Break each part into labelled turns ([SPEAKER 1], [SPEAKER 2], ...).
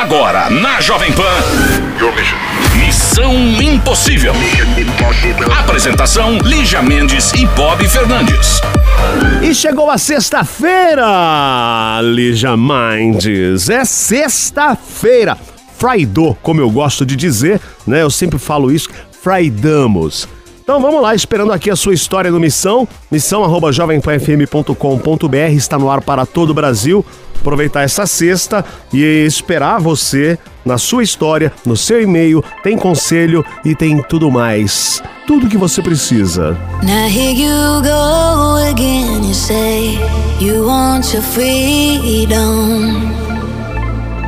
[SPEAKER 1] Agora, na Jovem Pan. Missão Impossível. Apresentação: Lígia Mendes e Bob Fernandes.
[SPEAKER 2] E chegou a sexta-feira, Lígia Mendes. É sexta-feira. Friday, como eu gosto de dizer, né? Eu sempre falo isso, Fridamus. Então vamos lá, esperando aqui a sua história no Missão. Missão arroba jovempanfm.com.br está no ar para todo o Brasil. Aproveitar essa sexta e esperar você na sua história, no seu e-mail, tem conselho e tem tudo mais. Tudo que você precisa.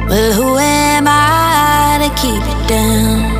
[SPEAKER 3] Who am I to keep it down?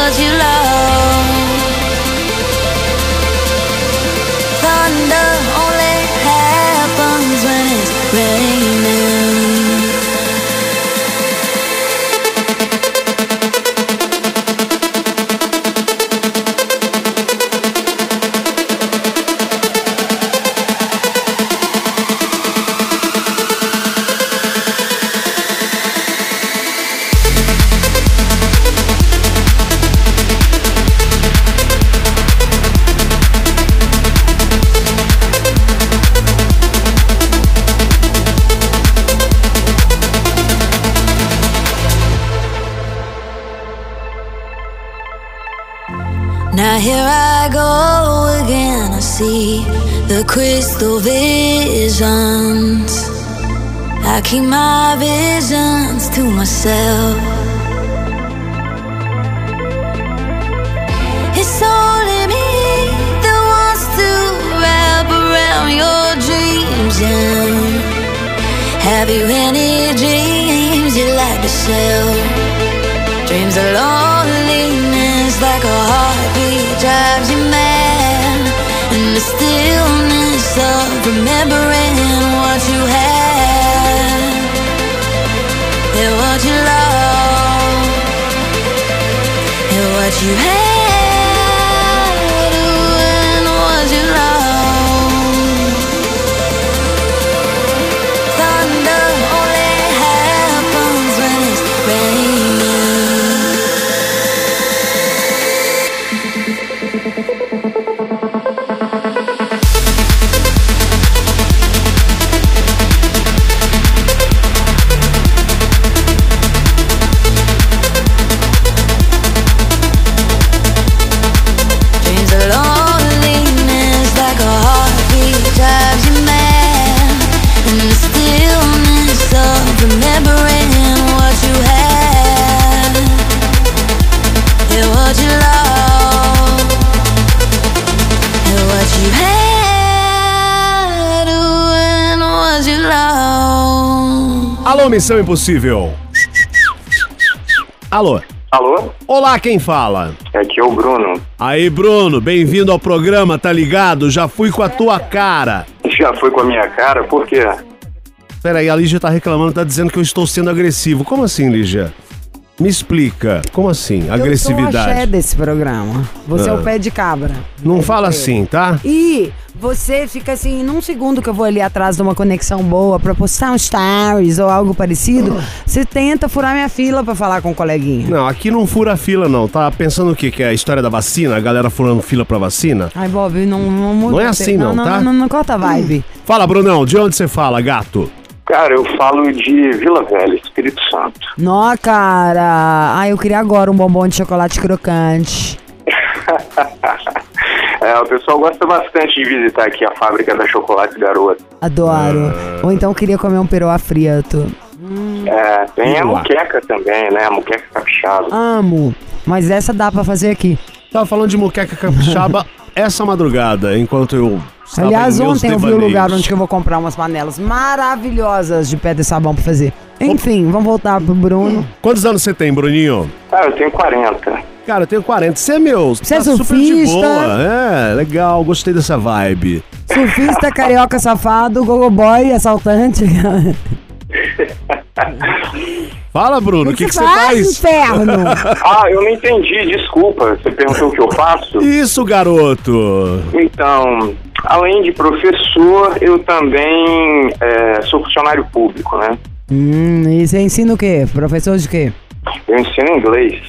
[SPEAKER 3] what you love. What you love. And what you had And what you Thunder only happens when it's raining
[SPEAKER 2] Missão Impossível. Alô.
[SPEAKER 4] Alô?
[SPEAKER 2] Olá, quem fala?
[SPEAKER 4] Aqui é o Bruno.
[SPEAKER 2] Aí, Bruno, bem-vindo ao programa, tá ligado? Já fui com a tua cara.
[SPEAKER 4] Já foi com a minha cara? Por quê?
[SPEAKER 2] Peraí, a Lígia tá reclamando, tá dizendo que eu estou sendo agressivo. Como assim, Lígia? Me explica. Como assim?
[SPEAKER 5] Eu sou o axé
[SPEAKER 2] Agressividade.
[SPEAKER 5] desse programa. Você é
[SPEAKER 2] Ah.
[SPEAKER 5] o pé de cabra.
[SPEAKER 2] Não fala assim, tá?
[SPEAKER 5] E você fica assim, num segundo que eu vou ali atrás de uma conexão boa pra postar um stories ou algo parecido, você tenta furar minha fila pra falar com o coleguinha.
[SPEAKER 2] Não, aqui não fura fila, não. Tá pensando o quê? Que é a história da vacina? A galera furando fila pra vacina?
[SPEAKER 5] Ai, Bob, não, não muda.
[SPEAKER 2] Não é assim, não,
[SPEAKER 5] não,
[SPEAKER 2] tá?
[SPEAKER 5] Não, não, não corta a vibe.
[SPEAKER 2] Fala, Brunão, de onde você fala, gato?
[SPEAKER 4] Cara, eu falo de Vila Velha, Espírito Santo.
[SPEAKER 5] Nó, cara. Ai, eu queria agora um bombom de chocolate crocante.
[SPEAKER 4] É, o pessoal gosta bastante de visitar aqui a fábrica da Chocolate Garoto.
[SPEAKER 5] Adoro.
[SPEAKER 2] Ah.
[SPEAKER 5] Ou então eu queria comer um peroa frito.
[SPEAKER 4] É, tem a muqueca também, né? A muqueca capixaba.
[SPEAKER 5] Amo. Mas essa dá pra fazer aqui.
[SPEAKER 2] Tava falando de muqueca capixaba essa madrugada, enquanto eu Estava
[SPEAKER 5] Aliás, ontem eu vi o lugar onde que eu vou comprar umas panelas maravilhosas de pedra e sabão pra fazer. Enfim, vamos voltar pro Bruno.
[SPEAKER 2] Quantos anos você tem, Bruninho?
[SPEAKER 4] Ah, eu tenho 40.
[SPEAKER 2] Cara, eu tenho 40. Você é meu.
[SPEAKER 5] Você é
[SPEAKER 2] tá super de
[SPEAKER 5] surfista?
[SPEAKER 2] boa. É, legal. Gostei dessa vibe.
[SPEAKER 5] Surfista, carioca safado, gogoboy, assaltante.
[SPEAKER 2] Fala, Bruno. O que, que você
[SPEAKER 5] faz,
[SPEAKER 2] faz?
[SPEAKER 5] inferno?
[SPEAKER 4] Ah, eu não entendi, desculpa. Você perguntou o que eu faço?
[SPEAKER 2] Isso, garoto.
[SPEAKER 4] Então, além de professor, eu também é, sou funcionário público, né?
[SPEAKER 5] hum, e você ensina o quê? Professor de quê?
[SPEAKER 4] Eu ensino inglês.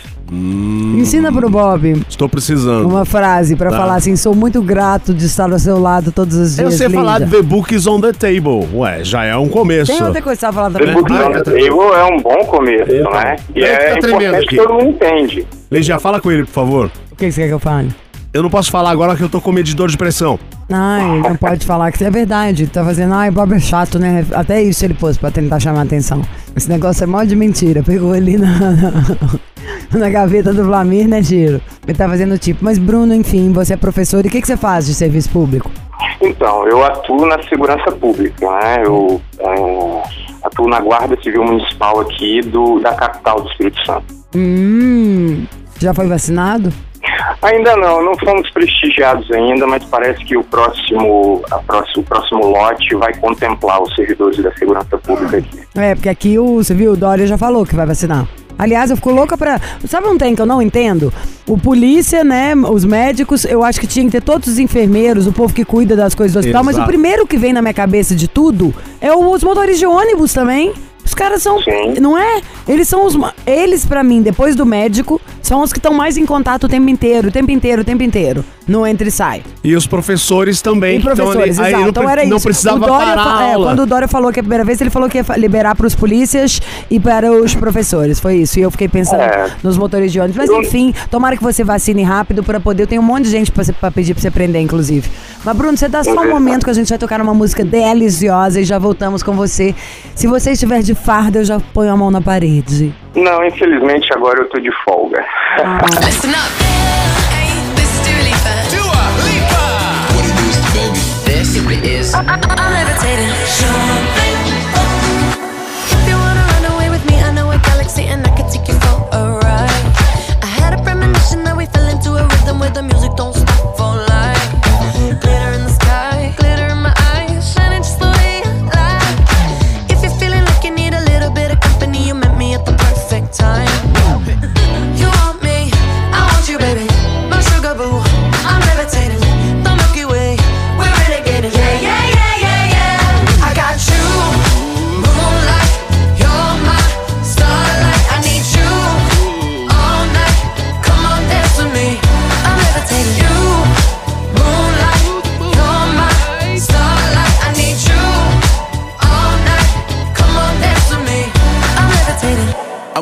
[SPEAKER 5] Ensina pro Bob
[SPEAKER 2] Estou precisando.
[SPEAKER 5] uma frase pra
[SPEAKER 2] Tá.
[SPEAKER 5] falar assim: sou muito grato de estar ao seu lado todos os dias.
[SPEAKER 2] Eu sei falar
[SPEAKER 5] linda.
[SPEAKER 2] The Book is on the Table. Ué, já é um começo.
[SPEAKER 5] Tem outra coisa vai falar
[SPEAKER 4] The. Book
[SPEAKER 2] Ah,
[SPEAKER 4] on the
[SPEAKER 2] tá.
[SPEAKER 4] Table é um bom começo, né? E
[SPEAKER 2] É
[SPEAKER 4] é
[SPEAKER 2] tá tremendo
[SPEAKER 4] importante
[SPEAKER 2] aqui.
[SPEAKER 4] que todo mundo entende.
[SPEAKER 2] Legia, fala com ele, por favor.
[SPEAKER 5] O que que você quer que eu fale?
[SPEAKER 2] Eu não posso falar agora que eu tô com medidor de pressão.
[SPEAKER 5] Ai, não pode falar que isso é verdade. Tá fazendo, ai, Bob é chato, né? Até isso ele pôs pra tentar chamar a atenção. Esse negócio é mó de mentira. Pegou ali na, na gaveta do Vlamir, né, Giro? Ele tá fazendo tipo. Mas, Bruno, enfim, você é professor e o que, que você faz de serviço público?
[SPEAKER 4] Então, eu atuo na segurança pública, né? Eu é, atuo na Guarda Civil Municipal aqui do, da capital do Espírito Santo.
[SPEAKER 5] Hum. Já foi vacinado?
[SPEAKER 4] Ainda não, não fomos prestigiados ainda, mas parece que o próximo, a próximo, o próximo lote vai contemplar os servidores da segurança pública aqui.
[SPEAKER 5] É, porque aqui o, você viu, o Dória já falou que vai vacinar. Aliás, eu fico louca pra. Sabe um trem que eu não entendo? O polícia, né? Os médicos, eu acho que tinha que ter todos os enfermeiros, o povo que cuida das coisas do hospital, mas o
[SPEAKER 2] Exato.
[SPEAKER 5] primeiro que vem na minha cabeça de tudo é os motoristas de ônibus também. Os caras são.
[SPEAKER 4] Sim.
[SPEAKER 5] Não é? Eles são os. Eles, pra mim, depois do médico, são os que estão mais em contato o tempo inteiro, o tempo inteiro, o tempo inteiro. No entra e sai.
[SPEAKER 2] E os professores também.
[SPEAKER 5] E professores,
[SPEAKER 2] ali.
[SPEAKER 5] Exato.
[SPEAKER 2] não,
[SPEAKER 5] então era isso.
[SPEAKER 2] não precisava
[SPEAKER 5] o Dória
[SPEAKER 2] parar
[SPEAKER 5] é, quando o Dória falou que a primeira vez, ele falou que ia liberar para os polícias e para os professores. Foi isso. E eu fiquei pensando
[SPEAKER 4] É.
[SPEAKER 5] nos motoristas de ônibus. Mas enfim, tomara que você vacine rápido para poder. Eu tenho um monte de gente para pedir para você prender, inclusive. Mas, Bruno, você dá só um momento que a gente vai tocar uma música deliciosa e já voltamos com você. Se você estiver de farda, eu já ponho a mão na parede.
[SPEAKER 4] Não, infelizmente agora eu tô de folga.
[SPEAKER 6] Listen up. Hey, this is Dua Lipa. Dua Lipa. What it is, baby? This is. I'm levitating. If you wanna run away with me, I know a galaxy and I can take you for a ride. I had a premonition that we fell into a rhythm where the music don't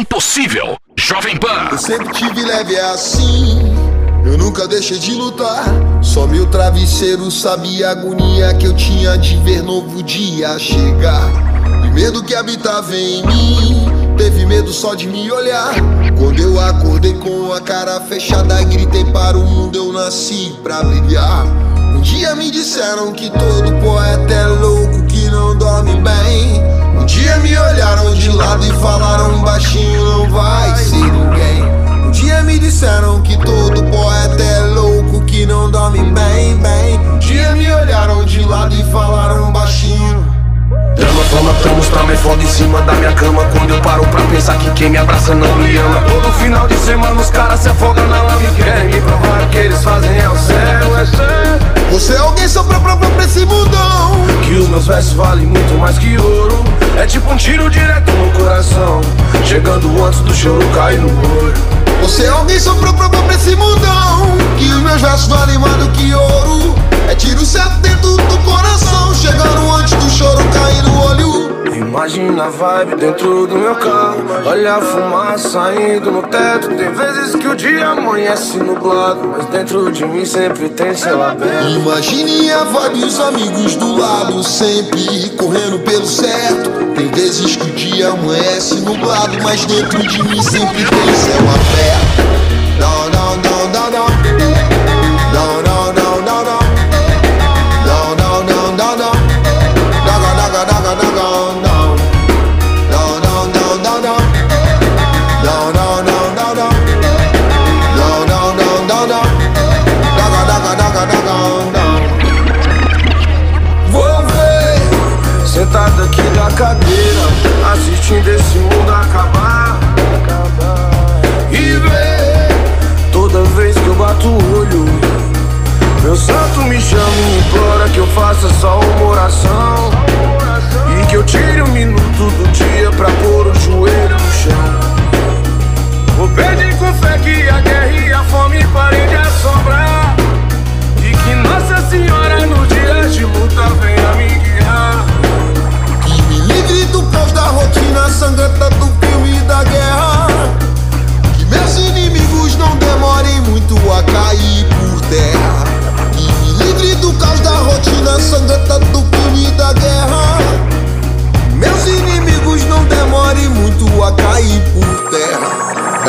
[SPEAKER 3] Impossível. Jovem Pan.
[SPEAKER 7] Eu sempre tive leve assim. Eu nunca deixei de lutar. Só meu travesseiro sabia a agonia que eu tinha de ver novo dia chegar. E medo que habitava em mim. Teve medo só de me olhar. Quando eu acordei com a cara fechada, gritei para o mundo: Eu nasci pra brilhar. Um dia me disseram que todo poeta é louco, que não dorme bem. Dia me olharam de lado e falaram baixinho: Não vai ser ninguém. Um dia me disseram que todo poeta é louco, que não dorme bem, bem. Um dia me olharam de lado e falaram.
[SPEAKER 8] Promos, trauma é foda em cima da minha cama. Quando eu paro pra pensar que quem me abraça não me ama. Todo final de semana os caras se afogam na lama e querem me provar que eles fazem é o céu, é sério
[SPEAKER 7] Você é alguém só pra provar pra esse mundão.
[SPEAKER 8] Que os meus versos valem muito mais que ouro. É tipo um tiro direto no coração. Chegando antes do choro cair no olho
[SPEAKER 7] Você é alguém só pra provar pra esse mundão. Que os meus versos valem mais do que ouro. É tiro certo dentro do coração. Chegando antes do choro cair no olho.
[SPEAKER 8] Imagina a vibe dentro do meu carro Olha a fumaça saindo no teto Tem vezes que o dia amanhece nublado Mas dentro de mim sempre tem céu aberto
[SPEAKER 7] Imagine a vibe os amigos do lado, sempre correndo pelo certo. Tem vezes que o dia amanhece nublado, mas dentro de mim sempre tem céu aberto.
[SPEAKER 8] Assistindo esse mundo acabar. E ver Toda vez que eu bato o olho Meu santo me chama e implora Que eu faça só uma oração. E que eu tire um minuto do dia Pra pôr o joelho no chão. Vou pedir
[SPEAKER 7] rotina sangrenta do filme da guerra. Meus inimigos não demorem muito a cair por terra.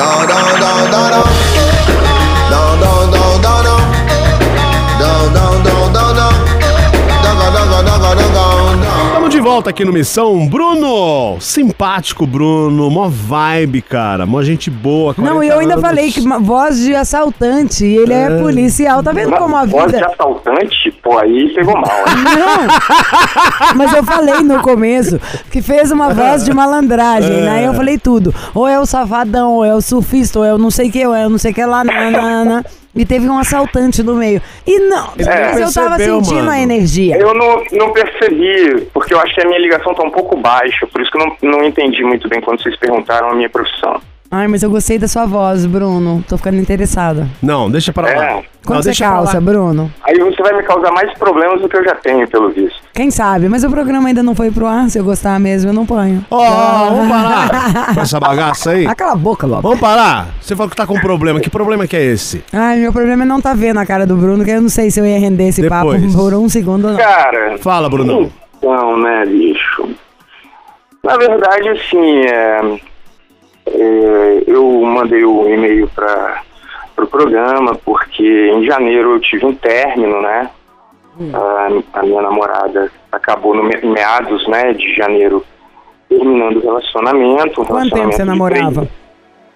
[SPEAKER 2] Volta aqui no Missão. Bruno! Simpático, Bruno. Mó vibe, cara. Mó gente boa.
[SPEAKER 5] Não,
[SPEAKER 2] 40
[SPEAKER 5] e eu ainda
[SPEAKER 2] anos.
[SPEAKER 5] falei que voz de assaltante, ele é, policial. Tá vendo como a
[SPEAKER 4] Voz de
[SPEAKER 5] vida.
[SPEAKER 4] assaltante, pô, aí pegou mal, hein?
[SPEAKER 5] Não, mas eu falei no começo que fez uma voz de malandragem, né? Eu falei tudo. Ou é o safadão, ou é o surfista, ou é o não sei o que, ou é o não sei o que lá. E teve um assaltante no meio. E não, mas eu tava
[SPEAKER 2] percebeu,
[SPEAKER 5] sentindo
[SPEAKER 2] mano.
[SPEAKER 5] a energia.
[SPEAKER 4] Eu não, não percebi, porque eu acho que a minha ligação tá um pouco baixa, por isso que eu não, não entendi muito bem quando vocês perguntaram a minha profissão.
[SPEAKER 5] Ai, mas eu gostei da sua voz, Bruno. Tô ficando interessada.
[SPEAKER 2] Não, deixa pra lá.
[SPEAKER 4] É.
[SPEAKER 2] Não,
[SPEAKER 5] Quanto você
[SPEAKER 2] deixa pra
[SPEAKER 5] calça,
[SPEAKER 2] lá.
[SPEAKER 5] Bruno?
[SPEAKER 4] Aí você vai me causar mais problemas do que eu já tenho, pelo visto.
[SPEAKER 5] Quem sabe? Mas o programa ainda não foi pro ar. Se eu gostar mesmo, eu não ponho.
[SPEAKER 2] Ó, vamos parar com essa bagaça aí.
[SPEAKER 5] Ah, cala a boca, Bob.
[SPEAKER 2] Vamos parar? Você falou que tá com problema. Que problema que é esse?
[SPEAKER 5] Ai, meu problema é não tá vendo a cara do Bruno, que eu não sei se eu ia render esse
[SPEAKER 2] Depois.
[SPEAKER 5] papo por um segundo ou não.
[SPEAKER 4] Cara,
[SPEAKER 2] Fala, Brunão.
[SPEAKER 4] então, né, bicho? Na verdade, assim, é, é, eu mandei o e-mail para o pro programa porque em janeiro eu tive um término, né? A, a minha namorada acabou no meados, né, de janeiro terminando o relacionamento. um
[SPEAKER 5] Quanto tempo
[SPEAKER 4] relacionamento
[SPEAKER 5] você
[SPEAKER 4] de
[SPEAKER 5] namorava?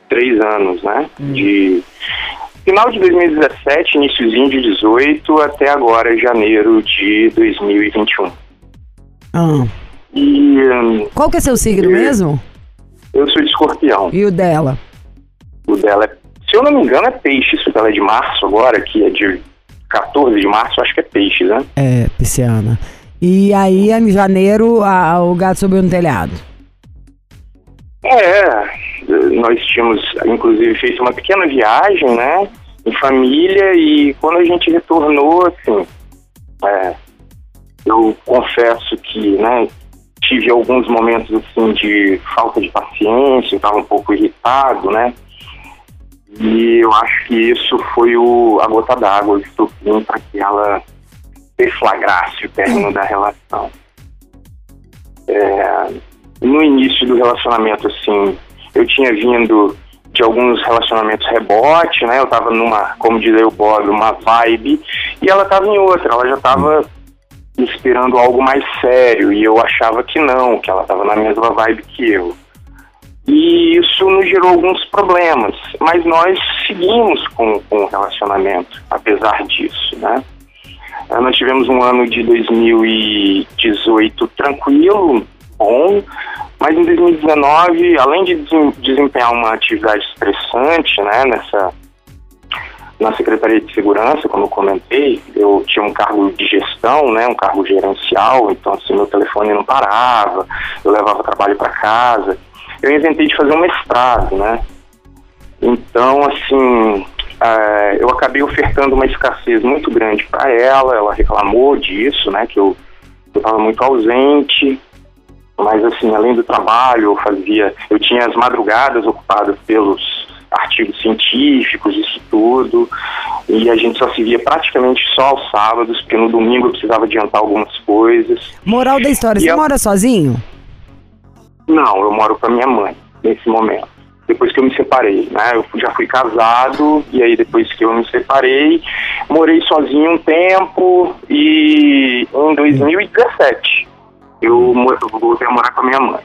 [SPEAKER 4] Três, três anos, né? De final de 2017, iníciozinho de 18 até agora janeiro de 2021.
[SPEAKER 5] Ah,
[SPEAKER 4] E hum,
[SPEAKER 5] Qual que é seu signo mesmo?
[SPEAKER 4] Eu sou de escorpião.
[SPEAKER 5] E o dela?
[SPEAKER 4] O dela é, se eu não me engano, é peixe. Se o dela é de março agora, que é de 14 de março, acho que é peixe, né?
[SPEAKER 5] É, pisciana. E aí, em janeiro, a- o gato subiu no telhado.
[SPEAKER 4] É, nós tínhamos inclusive feito uma pequena viagem, né, em família e quando a gente retornou, assim, é, eu confesso que, né, tive alguns momentos assim de falta de paciência, eu estava um pouco irritado, né, e eu acho que isso foi o, a gota d'água, o estopim para que ela deflagrasse o término da relação. É, no início do relacionamento, assim, eu tinha vindo de alguns relacionamentos rebote, né? Eu tava numa, como diria o Bob, uma vibe, e ela tava em outra, ela já tava esperando algo mais sério, e eu achava que não, que ela tava na mesma vibe que eu. E isso nos gerou alguns problemas, mas nós seguimos com, com o relacionamento, apesar disso, né? Eh, Nós tivemos um ano de 2018 tranquilo, bom, mas em 2019, além de desem- desempenhar uma atividade estressante, né, nessa na Secretaria de Segurança, como eu comentei, eu tinha um cargo de gestão, né, um cargo gerencial, então assim, meu telefone não parava, eu levava trabalho para casa. Eu inventei de fazer um mestrado, né? Então, assim, eh, eu acabei ofertando uma escassez muito grande para ela, ela reclamou disso, né, que eu estava muito ausente, mas assim, além do trabalho, eu fazia, eu tinha as madrugadas ocupadas pelos artigos científicos, isso tudo, e a gente só se via praticamente só aos sábados, porque no domingo eu precisava adiantar algumas coisas.
[SPEAKER 5] Moral da história,
[SPEAKER 4] E
[SPEAKER 5] você
[SPEAKER 4] eu-
[SPEAKER 5] mora sozinho?
[SPEAKER 4] Não, eu moro com a minha mãe nesse momento. Depois que eu me separei, né? Eu já fui casado e aí depois que eu me separei, morei sozinho um tempo e em 2017 eu mo- eu voltei a morar com a minha mãe.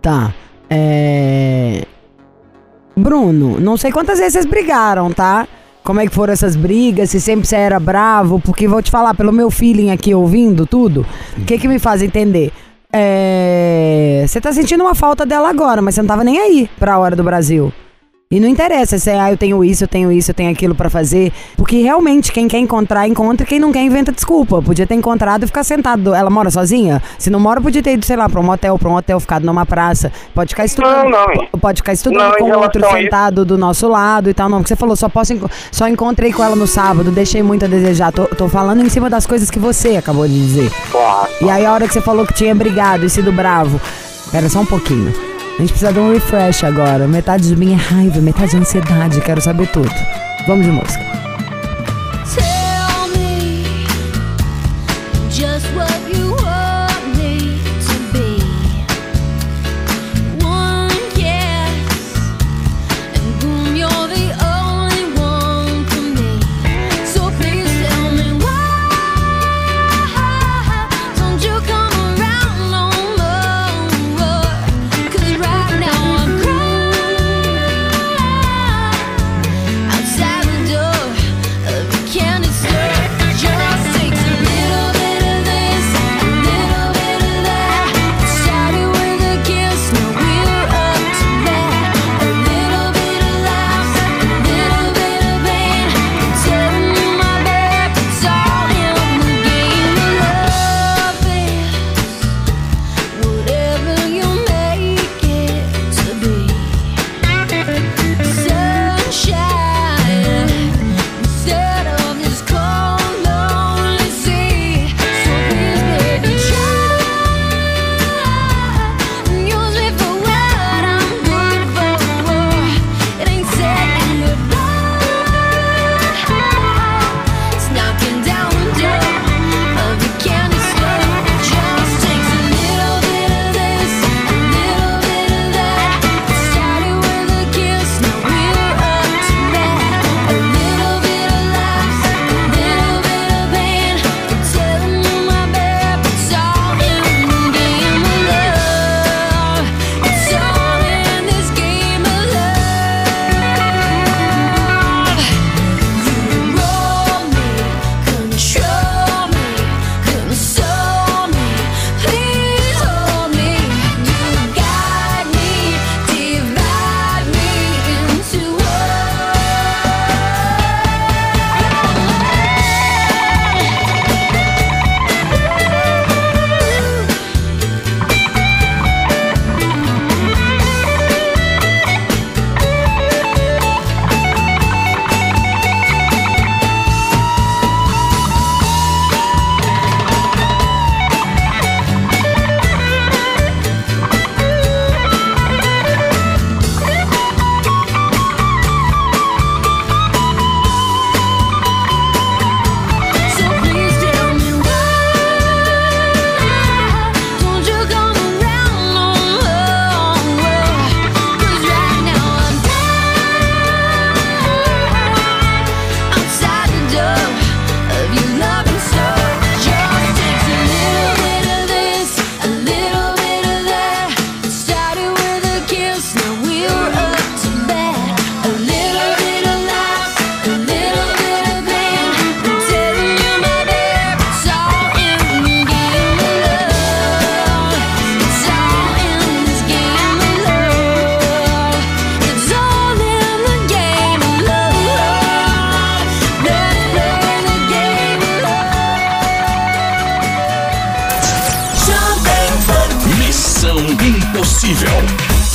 [SPEAKER 5] Tá. É. Bruno, não sei quantas vezes vocês brigaram, tá? Como é que foram essas brigas? Se sempre você era bravo? Porque vou te falar, pelo meu feeling aqui ouvindo tudo, o que que me faz entender? É. Você tá sentindo uma falta dela agora, mas você não tava nem aí pra hora do Brasil. E não interessa se é, ah, eu tenho isso, eu tenho isso, eu tenho aquilo pra fazer. Porque realmente, quem quer encontrar, encontra. Quem não quer, inventa desculpa. Podia ter encontrado e ficar sentado. Ela mora sozinha? Se não mora, podia ter ido, sei lá, pra um motel, pra um hotel, ficado numa praça. Pode ficar estudando.
[SPEAKER 4] Não, não.
[SPEAKER 5] po- Pode ficar estudando
[SPEAKER 4] Não,
[SPEAKER 5] com
[SPEAKER 4] relação
[SPEAKER 5] outro sentado do nosso lado e tal. Não, porque você falou, só posso. Só encontrei com ela no sábado, deixei muito a desejar. Tô, tô falando em cima das coisas que você acabou de dizer.
[SPEAKER 4] Claro.
[SPEAKER 5] E aí, a hora que você falou que tinha brigado e sido bravo. Pera só um pouquinho. A gente precisa de um refresh agora. Metade de mim é raiva, metade é ansiedade. Quero saber tudo. Vamos de música.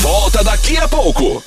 [SPEAKER 3] Volta daqui a pouco.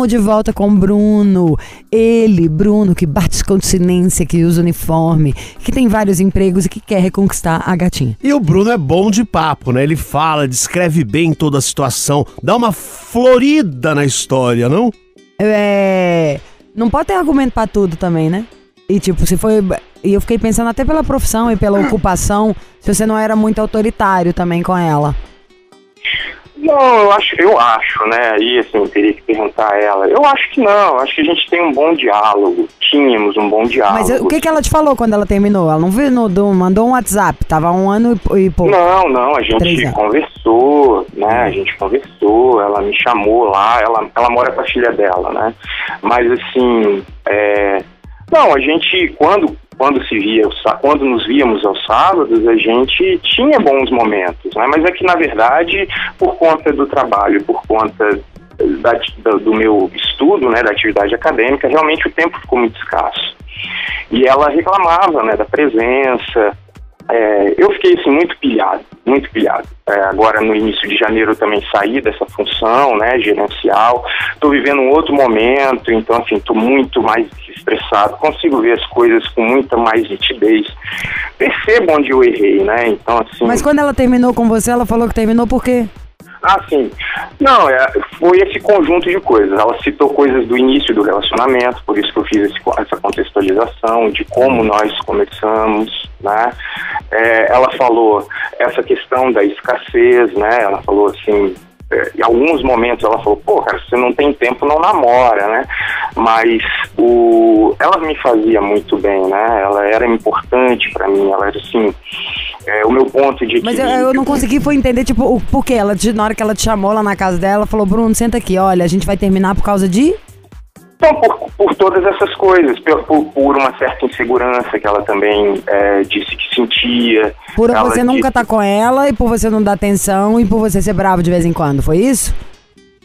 [SPEAKER 5] Estamos de volta com Bruno. Ele, Bruno, que bate continência, que usa uniforme, que tem vários empregos e que quer reconquistar a gatinha.
[SPEAKER 2] E o Bruno é bom de papo, né? Ele fala, descreve bem toda a situação, dá uma florida na história, não?
[SPEAKER 5] É. Não pode ter argumento pra tudo também, né? E tipo, se foi. E eu fiquei pensando até pela profissão e pela ocupação, se você não era muito autoritário também com ela.
[SPEAKER 4] Não, eu acho, eu acho, né? Aí assim, eu teria que perguntar a ela. Eu acho que não, acho que a gente tem um bom diálogo. Tínhamos um bom diálogo.
[SPEAKER 5] Mas o que, que ela te falou quando ela terminou? Ela não viu, no, do- mandou um WhatsApp, tava um ano e, e pouco.
[SPEAKER 4] Não, não, a gente conversou, né? A gente conversou, ela me chamou lá, ela, ela mora com a filha dela, né? Mas assim, é, não, a gente, quando, quando se via, quando nos víamos aos sábados, a gente tinha bons momentos, né? Mas é que, na verdade, por conta do trabalho, por conta da- do meu estudo, né, da atividade acadêmica, realmente o tempo ficou muito escasso. E ela reclamava, né, da presença, é, eu fiquei assim muito pilhado, muito pilhado. É, agora no início de janeiro eu também saí dessa função, né, gerencial. Estou vivendo um outro momento, então assim estou muito mais estressado. Consigo ver as coisas com muita mais nitidez. Percebo onde eu errei, né? Então assim.
[SPEAKER 5] Mas quando ela terminou com você, ela falou que terminou por quê?
[SPEAKER 4] Ah, sim. Não, é, foi esse conjunto de coisas. Ela citou coisas do início do relacionamento, por isso que eu fiz esse essa contextualização de como nós começamos, né? É, ela falou essa questão da escassez, né? Ela falou assim, em alguns momentos ela falou, pô, cara, você não tem tempo, não namora, né? Mas o, ela me fazia muito bem, né? Ela era importante pra mim, ela era assim, é, o meu ponto de
[SPEAKER 5] Mas eu, eu não consegui foi entender, tipo, o porquê. Ela, na hora que ela te chamou lá na casa dela, ela falou, Bruno, senta aqui, olha, a gente vai terminar por causa de.
[SPEAKER 4] Então, por, por todas essas coisas, por, por- uma certa insegurança que ela também é, disse que sentia.
[SPEAKER 5] Por você nunca
[SPEAKER 4] disse-
[SPEAKER 5] tá com ela e por você não dar atenção e por você ser bravo de vez em quando, foi isso?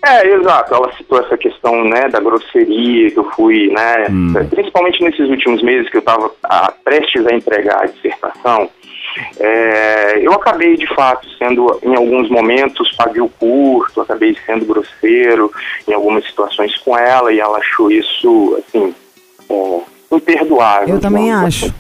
[SPEAKER 4] É, exato. Ela citou essa questão, né, da grosseria que eu fui, né, principalmente nesses últimos meses que eu estava prestes a entregar a dissertação. É, eu acabei, de fato, sendo, em alguns momentos, pavio curto, acabei sendo grosseiro em algumas situações com ela e ela achou isso, assim, é, imperdoável.
[SPEAKER 5] Eu também acho.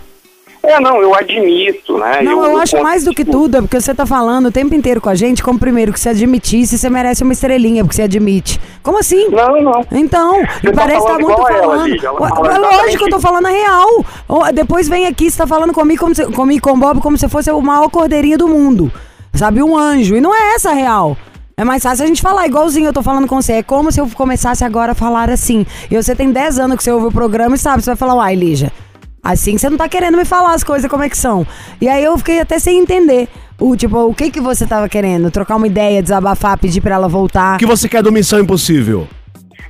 [SPEAKER 4] É, não, eu admito, né?
[SPEAKER 5] Não, eu acho
[SPEAKER 4] conto
[SPEAKER 5] mais do que tudo, é porque você tá falando o tempo inteiro com a gente, como primeiro que você admitisse, você merece uma estrelinha, porque você admite. Como assim?
[SPEAKER 4] Não, não.
[SPEAKER 5] Então, e
[SPEAKER 4] tá
[SPEAKER 5] parece que tá muito
[SPEAKER 4] ela,
[SPEAKER 5] falando.
[SPEAKER 4] Lígia, ela
[SPEAKER 5] Ué,
[SPEAKER 4] fala
[SPEAKER 5] é lógico, eu tô falando a real. Depois vem aqui, você tá falando comigo, como se, comigo com o Bob, como se fosse o maior cordeirinho do mundo. Sabe, um anjo. E não é essa a real. É mais fácil a gente falar igualzinho eu tô falando com você. É como se eu começasse agora a falar assim. E você tem 10 anos que você ouve o programa e sabe, você vai falar, uai, Lígia, assim você não tá querendo me falar as coisas como é que são. E aí eu fiquei até sem entender. O, tipo, o que que você tava querendo? Trocar uma ideia, desabafar, pedir pra ela voltar?
[SPEAKER 2] O que você quer do Missão Impossível?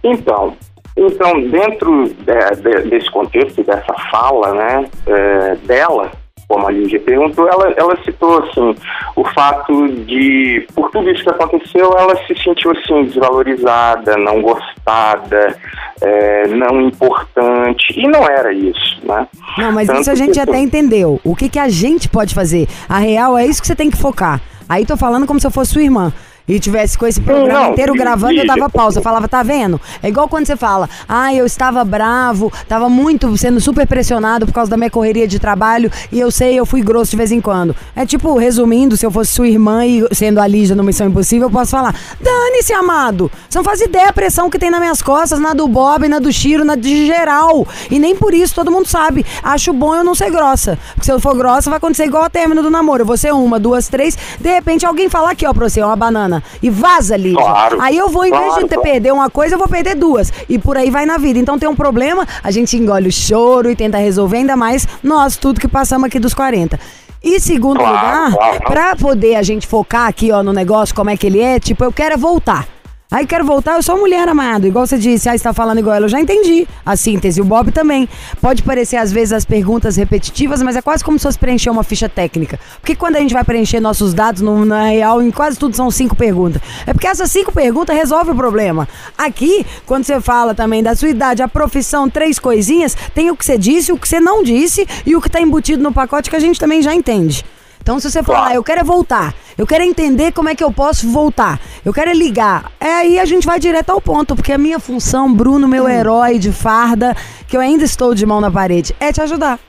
[SPEAKER 4] Então, então dentro é, de- desse contexto, dessa fala, né, é, dela, como a Lígia perguntou, ela, ela citou, assim, o fato de, por tudo isso que aconteceu, ela se sentiu, assim, desvalorizada, não gostada, é, não importante, e não era isso, né?
[SPEAKER 5] Não, mas
[SPEAKER 4] Tanto
[SPEAKER 5] isso a gente
[SPEAKER 4] que,
[SPEAKER 5] até entendeu. O que, que a gente pode fazer? A real é isso que você tem que focar. Aí tô falando como se eu fosse sua irmã. E tivesse com esse programa
[SPEAKER 4] não,
[SPEAKER 5] inteiro gravando, eu dava pausa. Eu falava, tá vendo? É igual quando você fala, ah, eu estava bravo, tava muito sendo super pressionado por causa da minha correria de trabalho e eu sei, eu fui grosso de vez em quando. É tipo, resumindo, se eu fosse sua irmã e sendo a Lígia no Missão Impossível, eu posso falar, dane-se, amado. Você não faz ideia a pressão que tem nas minhas costas, na do Bob, na do Chiro, na de geral. E nem por isso todo mundo sabe. Acho bom eu não ser grossa. Porque se eu for grossa, vai acontecer igual a término do namoro. Eu vou ser uma, duas, três. De repente alguém falar aqui, ó, pra você, uma banana. E vaza, Lígia.
[SPEAKER 4] Claro,
[SPEAKER 5] Aí eu vou, em vez
[SPEAKER 4] claro,
[SPEAKER 5] de ter
[SPEAKER 4] claro.
[SPEAKER 5] perder uma coisa, eu vou perder duas. E por aí vai na vida. Então tem um problema, a gente engole o choro e tenta resolver, ainda mais nós, tudo que passamos aqui dos 40. E segundo lugar, pra poder a gente focar aqui, ó, no negócio, como é que ele é, tipo, eu quero é voltar. Aí quero voltar, eu sou mulher, amado. Igual você disse, aí você tá falando igual ela, eu já entendi a síntese. O Bob também. Pode parecer, às vezes, as perguntas repetitivas, mas é quase como se fosse preencher uma ficha técnica. Porque quando a gente vai preencher nossos dados, no, na real, em quase tudo são cinco perguntas. É porque essas cinco perguntas resolvem o problema. Aqui, quando você fala também da sua idade, a profissão, três coisinhas, tem o que você disse, o que você não disse e o que tá embutido no pacote que a gente também já entende. Então, se você falar,
[SPEAKER 4] Claro.
[SPEAKER 5] eu quero é voltar, eu quero entender como é que eu posso voltar, eu quero é ligar, é aí a gente vai direto ao ponto, porque a minha função, Bruno, meu herói de farda, que eu ainda estou de mão na parede, é te ajudar.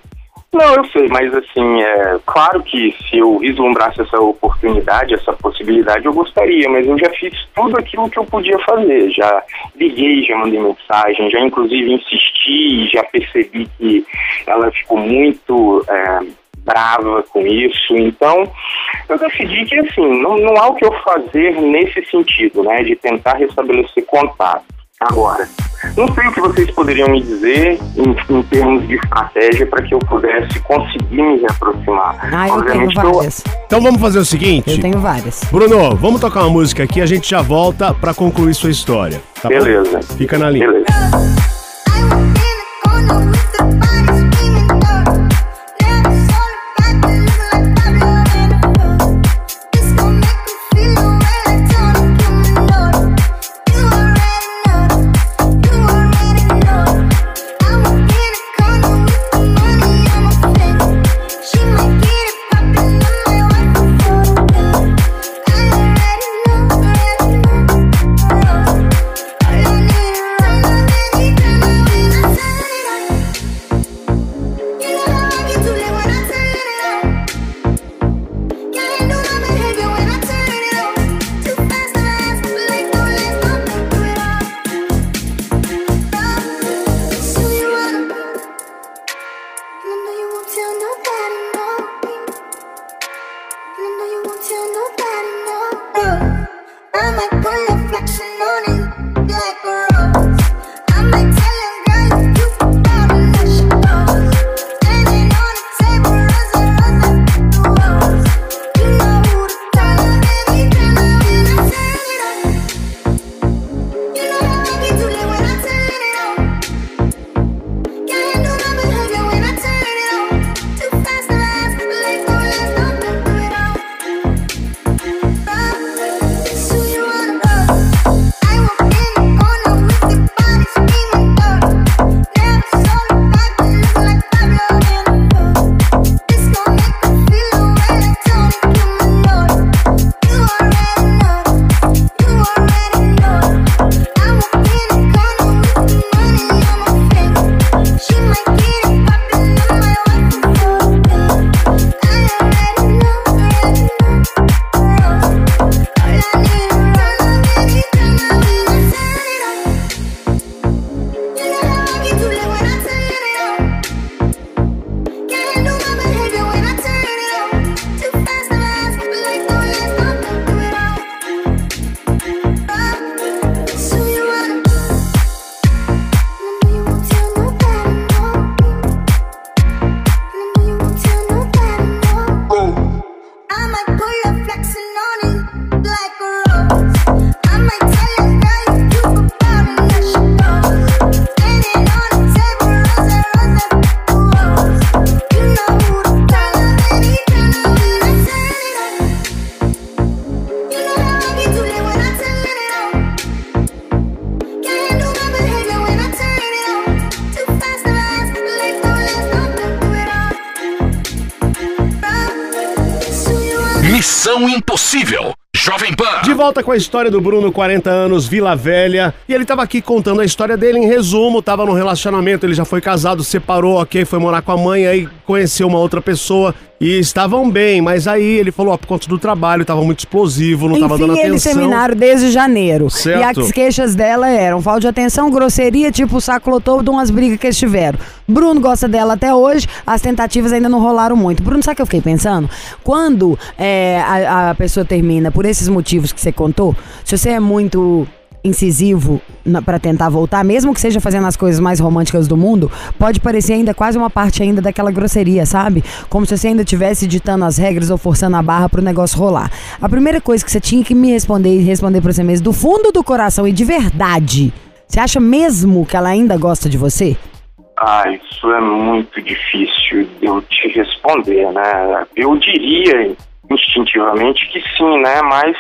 [SPEAKER 4] Não, eu sei, mas assim, é claro que se eu vislumbrasse essa oportunidade, essa possibilidade, eu gostaria, mas eu já fiz tudo aquilo que eu podia fazer. Já liguei, já mandei mensagem, já inclusive insisti, já percebi que ela ficou muito é, brava com isso. Então, eu decidi que assim, não, não há o que eu fazer nesse sentido, né? De tentar restabelecer contato. Agora, não sei o que vocês poderiam me dizer em, em termos de estratégia para que eu pudesse conseguir me reaproximar.
[SPEAKER 5] Ah, eu tenho
[SPEAKER 4] Obviamente que eu-
[SPEAKER 5] várias.
[SPEAKER 2] Então vamos fazer o seguinte.
[SPEAKER 5] Eu tenho várias.
[SPEAKER 2] Bruno, vamos tocar uma música aqui, a gente já volta pra concluir sua história. Tá bom?
[SPEAKER 4] Beleza.
[SPEAKER 2] Fica na linha.
[SPEAKER 4] Beleza.
[SPEAKER 2] Volta com a história do Bruno, 40 anos, Vila Velha. E ele tava aqui contando a história dele em resumo. Tava num relacionamento, ele já foi casado, separou, ok, foi morar com a mãe, aí conheceu uma outra pessoa e estavam bem. Mas aí ele falou, ó, por conta do trabalho, tava muito explosivo, não tava dando
[SPEAKER 5] Enfim, eles
[SPEAKER 2] atenção.
[SPEAKER 5] terminaram desde janeiro.
[SPEAKER 2] Certo.
[SPEAKER 5] E as queixas dela eram falta de atenção, grosseria, tipo o saco lotou de umas brigas que eles tiveram. Bruno gosta dela até hoje, as tentativas ainda não rolaram muito. Bruno, sabe o que eu fiquei pensando? Quando é, a, a pessoa termina por esses motivos que você contou, se você é muito incisivo pra tentar voltar, mesmo que seja fazendo as coisas mais românticas do mundo, pode parecer ainda quase uma parte ainda daquela grosseria, sabe? Como se você ainda estivesse ditando as regras ou forçando a barra pro negócio rolar. A primeira coisa que você tinha que me responder e responder pra você mesmo, do fundo do coração e de verdade, você acha mesmo que ela ainda gosta de você?
[SPEAKER 4] Ah, isso é muito difícil de eu te responder, né? Eu diria instintivamente que sim, né? Mas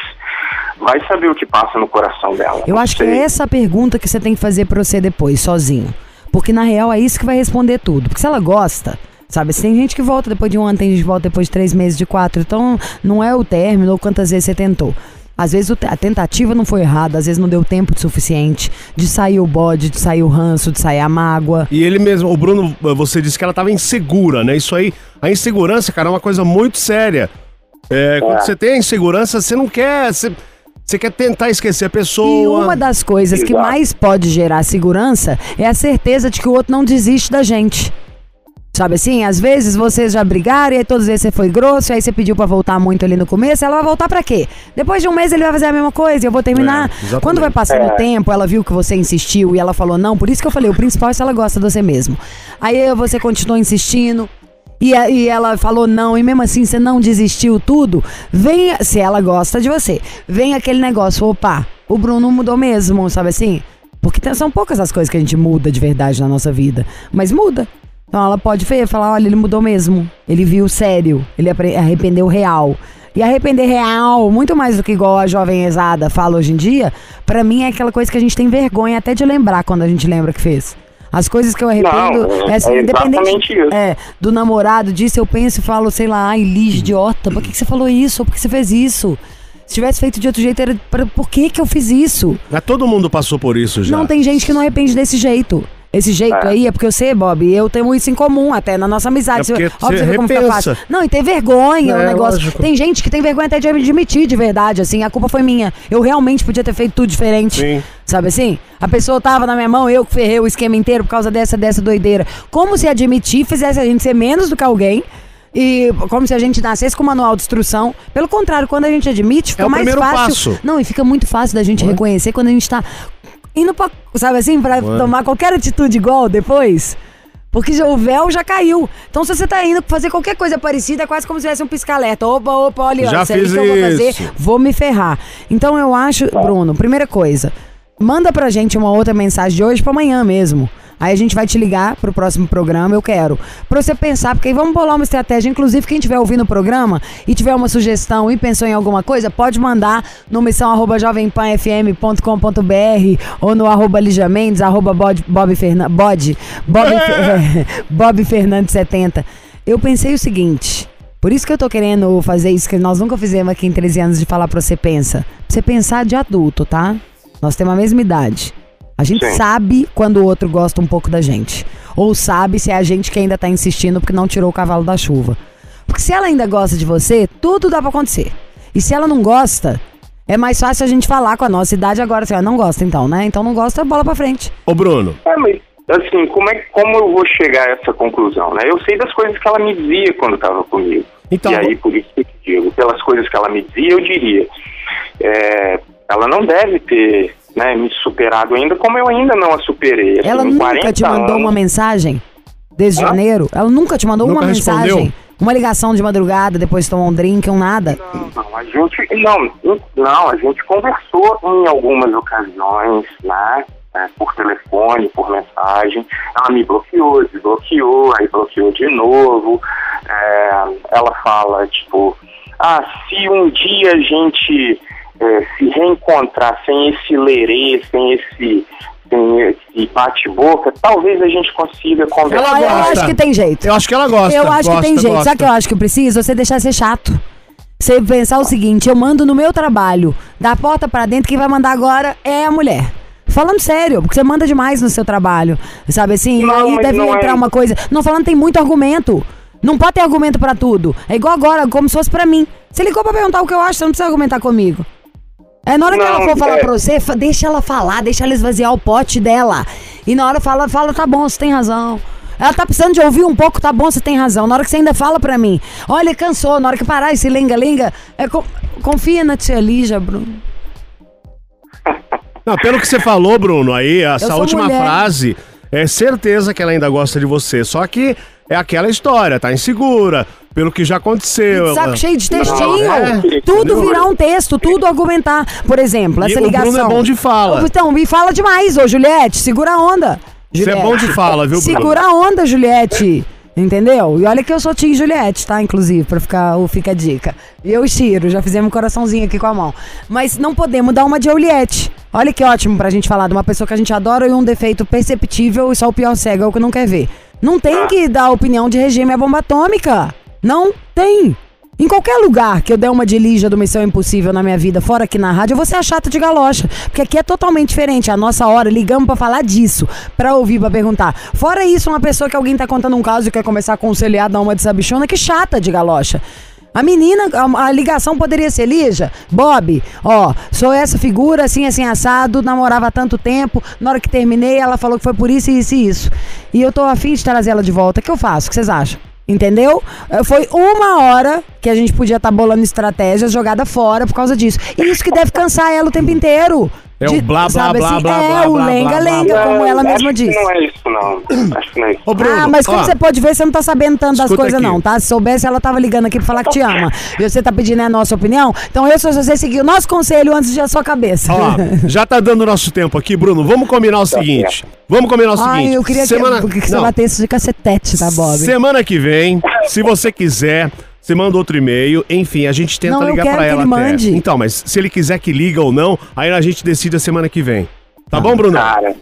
[SPEAKER 4] vai saber o que passa no coração dela.
[SPEAKER 5] Eu acho que
[SPEAKER 4] sei.
[SPEAKER 5] é essa a pergunta que você tem que fazer pra você depois, sozinho. Porque na real é isso que vai responder tudo. Porque se ela gosta, sabe? Se tem gente que volta depois de um ano, tem gente que volta depois de três meses, de quatro. Então não é o término ou quantas vezes você tentou. Às vezes a tentativa não foi errada, às vezes não deu tempo de suficiente de sair o bode, de sair o ranço, de sair a mágoa.
[SPEAKER 2] E ele mesmo, o Bruno, você disse que ela tava insegura, né? Isso aí, a insegurança, cara, é uma coisa muito séria. É, quando você tem a insegurança, você não quer. Você, você quer tentar esquecer a pessoa.
[SPEAKER 5] E uma das coisas que
[SPEAKER 4] Exato.
[SPEAKER 5] mais pode gerar segurança é a certeza de que o outro não desiste da gente. Sabe assim? Às vezes vocês já brigaram e aí todas as vezes você foi grosso, e aí você pediu pra voltar muito ali no começo, ela vai voltar pra quê? Depois de um mês ele vai fazer a mesma coisa e eu vou terminar.
[SPEAKER 2] É.
[SPEAKER 5] Quando vai passando o tempo, ela viu que você insistiu e ela falou não, por isso que eu falei, o principal é se ela gosta de você mesmo. Aí você continuou insistindo. E, a- e ela falou não, e mesmo assim você não desistiu tudo, vem, se ela gosta de você, vem aquele negócio, opa, o Bruno mudou mesmo, sabe assim? Porque são poucas as coisas que a gente muda de verdade na nossa vida, mas muda. Então ela pode ver, falar, olha, ele mudou mesmo, ele viu sério, ele arrependeu real. E arrepender real, muito mais do que igual a jovem exada fala hoje em dia, pra mim é aquela coisa que a gente tem vergonha até de lembrar quando a gente lembra que fez. As coisas que eu arrependo,
[SPEAKER 4] Não,
[SPEAKER 5] é, assim,
[SPEAKER 4] é
[SPEAKER 5] independente
[SPEAKER 4] exatamente isso.
[SPEAKER 5] é, do namorado, disso eu penso e falo, sei lá, ai, Liz, idiota, por que, que você falou isso? Por que você fez isso? Se tivesse feito de outro jeito, era pra, por que que eu fiz isso?
[SPEAKER 2] Mas todo mundo passou por isso já.
[SPEAKER 5] Não, tem gente que não arrepende desse jeito. Esse jeito
[SPEAKER 4] É.
[SPEAKER 5] aí é porque eu sei, Bob, e eu tenho isso em comum, até na nossa amizade.
[SPEAKER 2] É
[SPEAKER 5] óbvio,
[SPEAKER 2] você
[SPEAKER 5] vê como fica fácil. Não, e ter vergonha, o
[SPEAKER 2] É,
[SPEAKER 5] negócio.
[SPEAKER 2] lógico.
[SPEAKER 5] Tem gente que tem vergonha até de admitir de verdade, assim, a culpa foi minha. Eu realmente podia ter feito tudo diferente.
[SPEAKER 2] Sim.
[SPEAKER 5] Sabe assim? A pessoa tava na minha mão, eu que ferrei o esquema inteiro por causa dessa, dessa doideira. Como se admitir fizesse a gente ser menos do que alguém. E como se a gente nascesse com manual de instrução. Pelo contrário, quando a gente admite, fica
[SPEAKER 2] É o
[SPEAKER 5] mais
[SPEAKER 2] primeiro
[SPEAKER 5] fácil.
[SPEAKER 2] passo.
[SPEAKER 5] Não, e fica muito fácil da gente reconhecer quando a gente tá indo pra, sabe assim, pra tomar qualquer atitude igual depois. Porque o véu já caiu. Então, se você tá indo fazer qualquer coisa parecida, é quase como se tivesse um pisca-alerta. Opa, opa, olha,
[SPEAKER 2] Já
[SPEAKER 5] isso aí
[SPEAKER 2] fiz
[SPEAKER 5] que eu vou fazer,
[SPEAKER 2] isso.
[SPEAKER 5] vou me ferrar. Então, eu acho, Bruno, primeira coisa, manda pra gente uma outra mensagem de hoje pra amanhã mesmo. Aí a gente vai te ligar pro próximo programa, eu quero. Pra você pensar, porque aí vamos bolar uma estratégia. Inclusive, quem estiver ouvindo o programa e tiver uma sugestão e pensou em alguma coisa, pode mandar no missão arroba jovempanfm.com.br ou no arroba Lígia Mendes, arroba Bob, Bob Fernandes, Bob, Bob, Bob Fernandes 70. Eu pensei o seguinte, por isso que eu tô querendo fazer isso que nós nunca fizemos aqui em 13 anos de falar pra você pensa. Pra você pensar de adulto, tá? Nós temos a mesma idade. A gente
[SPEAKER 4] Sim.
[SPEAKER 5] sabe quando o outro gosta um pouco da gente. Ou sabe se é a gente que ainda tá insistindo porque não tirou o cavalo da chuva. Porque se ela ainda gosta de você, tudo dá pra acontecer. E se ela não gosta, é mais fácil a gente falar com a nossa idade agora. Assim, ela não gosta então, né? Então não gosta, bola pra frente.
[SPEAKER 2] Ô, Bruno,
[SPEAKER 4] É, mas assim, como, é, como eu vou chegar a essa conclusão, né? Eu sei das coisas que ela me dizia quando estava comigo.
[SPEAKER 2] Então,
[SPEAKER 4] e aí, por isso que eu digo, pelas coisas que ela me dizia, eu diria. é, ela não deve ter né, me superado ainda, como eu ainda não a superei. Assim,
[SPEAKER 5] Ela nunca
[SPEAKER 4] 40
[SPEAKER 5] te mandou
[SPEAKER 4] anos,
[SPEAKER 5] uma mensagem desde
[SPEAKER 4] Hã?
[SPEAKER 5] janeiro? Ela nunca te mandou
[SPEAKER 2] Nunca
[SPEAKER 5] uma
[SPEAKER 2] respondeu?
[SPEAKER 5] mensagem? Uma ligação de madrugada, depois de tomar um drink, um nada?
[SPEAKER 4] Não, a gente não, não, a gente conversou em algumas ocasiões, né? é, por telefone, por mensagem. Ela me bloqueou, desbloqueou, aí bloqueou de novo. É, ela fala, tipo, ah, se um dia a gente é, se reencontrar sem esse lerê, sem esse, sem esse bate-boca, talvez a gente consiga conversar.
[SPEAKER 5] Eu
[SPEAKER 2] gosta.
[SPEAKER 5] acho que tem jeito.
[SPEAKER 2] eu acho que ela gosta.
[SPEAKER 5] Eu acho que
[SPEAKER 2] gosta,
[SPEAKER 5] tem jeito.
[SPEAKER 2] gosta.
[SPEAKER 5] Sabe o que eu acho que precisa? Você deixar ser chato. Você pensar o seguinte, eu mando no meu trabalho, da porta pra dentro, quem vai mandar agora é a mulher. Falando sério, porque você manda demais no seu trabalho, sabe assim?
[SPEAKER 4] Não,
[SPEAKER 5] e aí deve
[SPEAKER 4] não é
[SPEAKER 5] entrar uma coisa. Não falando tem muito argumento. Não pode ter argumento pra tudo. É igual agora, como se fosse pra mim. Você ligou pra perguntar o que eu acho, você não precisa argumentar comigo. É na hora que
[SPEAKER 4] Não,
[SPEAKER 5] ela for falar
[SPEAKER 4] é-
[SPEAKER 5] pra você, deixa ela falar, deixa ela esvaziar o pote dela. E na hora fala, fala, tá bom, você tem razão. Ela tá precisando de ouvir um pouco, tá bom, você tem razão. Na hora que você ainda fala pra mim, olha, cansou, na hora que parar esse lenga-lenga, é, co- confia na tia Lígia, Bruno.
[SPEAKER 2] Não, pelo que você falou, Bruno, aí, essa última
[SPEAKER 5] mulher.
[SPEAKER 2] frase, é certeza que ela ainda gosta de você. Só que é aquela história, tá insegura, pelo que já aconteceu.
[SPEAKER 5] Saco cheio de textinho,
[SPEAKER 2] é,
[SPEAKER 5] tudo virar um texto, tudo argumentar. Por exemplo,
[SPEAKER 2] E
[SPEAKER 5] essa
[SPEAKER 2] o
[SPEAKER 5] ligação.
[SPEAKER 2] Bruno é bom de fala.
[SPEAKER 5] Então, me fala demais, ô Juliette, segura a onda.
[SPEAKER 2] Você é bom de fala, viu, Bruno?
[SPEAKER 5] Segura a onda, Juliette. Entendeu? E olha que eu sou Tim Juliette, tá? Inclusive, pra ficar, o fica a dica. E eu e Chiro, já fizemos um coraçãozinho aqui com a mão. Mas não podemos dar uma de Juliette. Olha que ótimo pra gente falar de uma pessoa que a gente adora e um defeito perceptível e só o pior cego é o que não quer ver. Não tem que dar opinião de regime à bomba atômica. Não tem. Em qualquer lugar que eu der uma de Lígia do Missão Impossível na minha vida, fora aqui na rádio, eu vou ser a chata de galocha. Porque aqui é totalmente diferente. A nossa hora, ligamos pra falar disso. Pra ouvir, pra perguntar. Fora isso, uma pessoa que alguém tá contando um caso e quer começar a aconselhar, dar uma de sabichona, que chata de galocha. A menina, a, a ligação poderia ser, Lígia, Bob, ó, sou essa figura, assim, assim, assado, namorava há tanto tempo, na hora que terminei, ela falou que foi por isso, isso e isso. E eu tô afim de trazer ela de volta. O que eu faço? O que vocês acham? Entendeu? Foi uma hora que a gente podia estar bolando estratégias jogada fora por causa disso. E isso que deve cansar ela o tempo inteiro.
[SPEAKER 2] É o blá, blá,
[SPEAKER 5] sabe
[SPEAKER 2] blá,
[SPEAKER 5] assim?
[SPEAKER 2] blá,
[SPEAKER 5] É,
[SPEAKER 2] blá,
[SPEAKER 5] o
[SPEAKER 2] blá,
[SPEAKER 5] lenga-lenga,
[SPEAKER 2] blá,
[SPEAKER 5] como ela
[SPEAKER 4] Acho
[SPEAKER 5] mesma disse.
[SPEAKER 4] Não é isso, não. Acho que não é isso.
[SPEAKER 2] Ô, Bruno,
[SPEAKER 5] ah, mas como
[SPEAKER 2] ó,
[SPEAKER 5] você pode ver, você não tá sabendo tanto das coisas,
[SPEAKER 2] aqui.
[SPEAKER 5] não, tá? Se soubesse, ela tava ligando aqui pra falar que te ama. E você tá pedindo a nossa opinião. Então eu sou você seguir o nosso conselho antes de a sua cabeça.
[SPEAKER 2] Ó, já tá dando nosso tempo aqui, Bruno. Vamos combinar o seguinte. Vamos combinar o
[SPEAKER 5] Ai,
[SPEAKER 2] seguinte.
[SPEAKER 5] eu queria
[SPEAKER 2] semana...
[SPEAKER 5] que, que você
[SPEAKER 2] Não,
[SPEAKER 5] batesse de cacetete, tá, Bob?
[SPEAKER 2] Semana que vem, se você quiser, você manda outro e-mail. Enfim, a gente tenta
[SPEAKER 5] Não,
[SPEAKER 2] ligar
[SPEAKER 5] que
[SPEAKER 2] ela
[SPEAKER 5] ele
[SPEAKER 2] até.
[SPEAKER 5] mande.
[SPEAKER 2] Então, mas se ele quiser que liga ou não, aí a gente decide a semana que vem. Tá bom, Bruno?
[SPEAKER 4] Cara,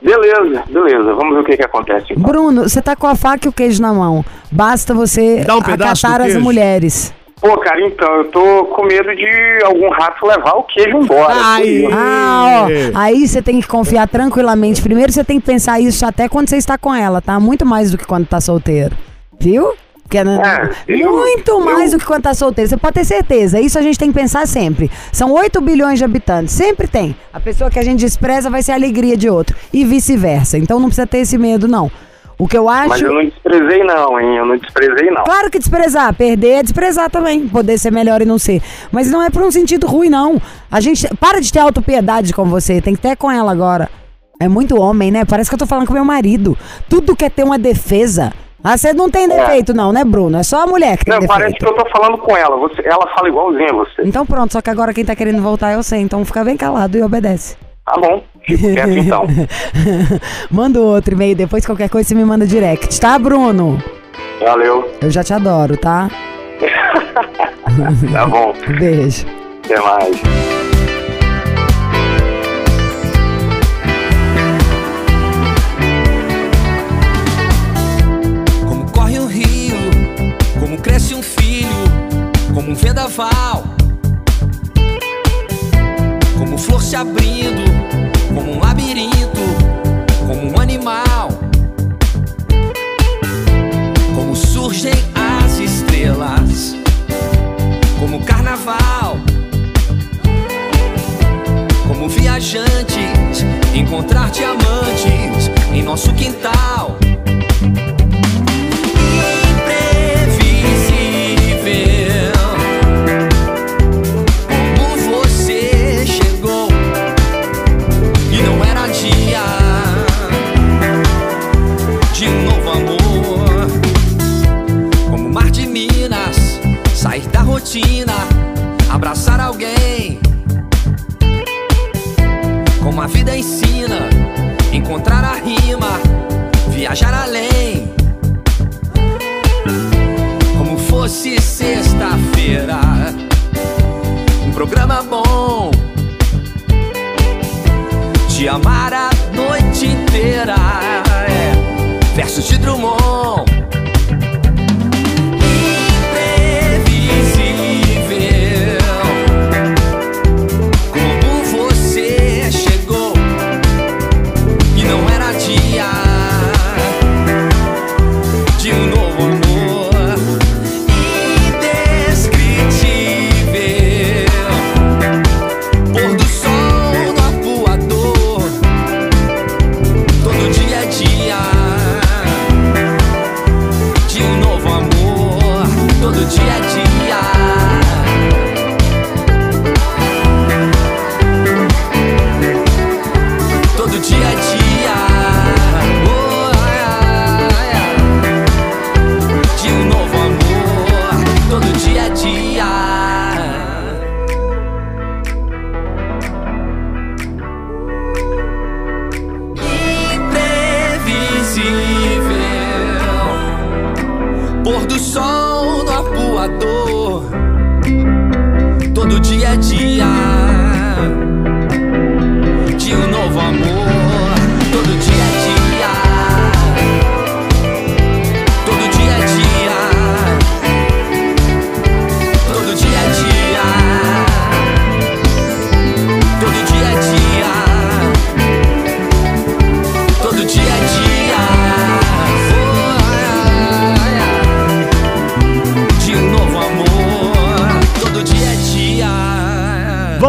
[SPEAKER 4] beleza, beleza. Vamos ver o que que acontece. Então.
[SPEAKER 5] Bruno, você tá com a faca e o queijo na mão. Basta você
[SPEAKER 2] Dá um
[SPEAKER 5] acatar as mulheres.
[SPEAKER 4] Pô, cara, então, eu tô com medo de algum rato levar o queijo embora.
[SPEAKER 2] Ai.
[SPEAKER 4] Isso.
[SPEAKER 5] Ah, ó, aí você tem que confiar tranquilamente. Primeiro você tem que pensar isso até quando você está com ela, tá? Muito mais do que quando tá solteiro. Viu? Né,
[SPEAKER 4] eu-
[SPEAKER 5] muito mais
[SPEAKER 4] eu-
[SPEAKER 5] do que quando tá solteiro. Você pode ter certeza. Isso a gente tem que pensar sempre. São 8 bilhões de habitantes. Sempre tem. A pessoa que a gente despreza vai ser a alegria de outro. E vice-versa. Então não precisa ter esse medo, não. O que eu acho.
[SPEAKER 4] Mas eu não desprezei não, hein? Eu não desprezei não.
[SPEAKER 5] Claro que desprezar, perder é desprezar também, poder ser melhor e não ser. Mas não é por um sentido ruim, não. A gente para de ter autopiedade com você, tem que ter com ela agora. É muito homem, né? Parece que eu tô falando com meu marido. Tudo quer ter uma defesa. Ah, você não tem defeito, não, né, Bruno? É só a mulher que tem
[SPEAKER 4] Não, parece que eu tô falando com ela. Você, ela fala igualzinho a você.
[SPEAKER 5] Então pronto, só que agora quem tá querendo voltar eu sei, então fica bem calado e obedece.
[SPEAKER 4] Tá bom, fico quieto então.
[SPEAKER 5] manda o outro e-mail, depois qualquer coisa você me manda direct, tá, Bruno?
[SPEAKER 4] Valeu.
[SPEAKER 5] Eu já te adoro, tá?
[SPEAKER 4] Tá bom.
[SPEAKER 5] Beijo.
[SPEAKER 4] Até mais.
[SPEAKER 9] Vendaval. Como flor se abrindo, como um labirinto, como um animal. Como surgem as estrelas, como carnaval. Como viajantes, encontrar diamantes em nosso quintal. pôr do sol no apuador. Todo dia é dia.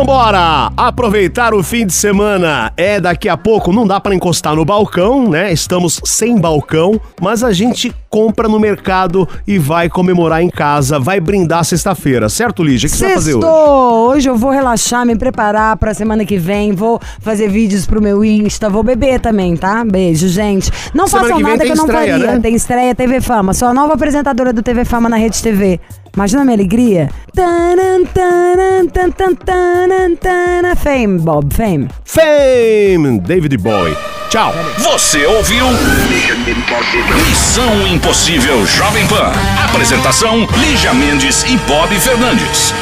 [SPEAKER 2] Vambora! Aproveitar o fim de semana. É daqui a pouco, não dá pra encostar no balcão, né? Estamos sem balcão, mas a gente compra no mercado e vai comemorar em casa, vai brindar sexta-feira, certo, Lígia? O que você vai fazer hoje?
[SPEAKER 5] Sextou! Hoje eu vou relaxar, me preparar pra semana que vem, vou fazer vídeos pro meu Insta, vou beber também, tá? Beijo, gente. Não
[SPEAKER 2] Semana
[SPEAKER 5] façam
[SPEAKER 2] que
[SPEAKER 5] nada que eu não
[SPEAKER 2] estreia,
[SPEAKER 5] faria.
[SPEAKER 2] né?
[SPEAKER 5] Tem estreia TV Fama. Sou a nova apresentadora do TV Fama na Rede TV. Imagina a minha alegria. Fame, Bob, fame.
[SPEAKER 2] Fame! David Boy. Tchau.
[SPEAKER 1] Você ouviu? Missão Impossível Jovem Pan. Apresentação: Lígia Mendes e Bob Fernandes.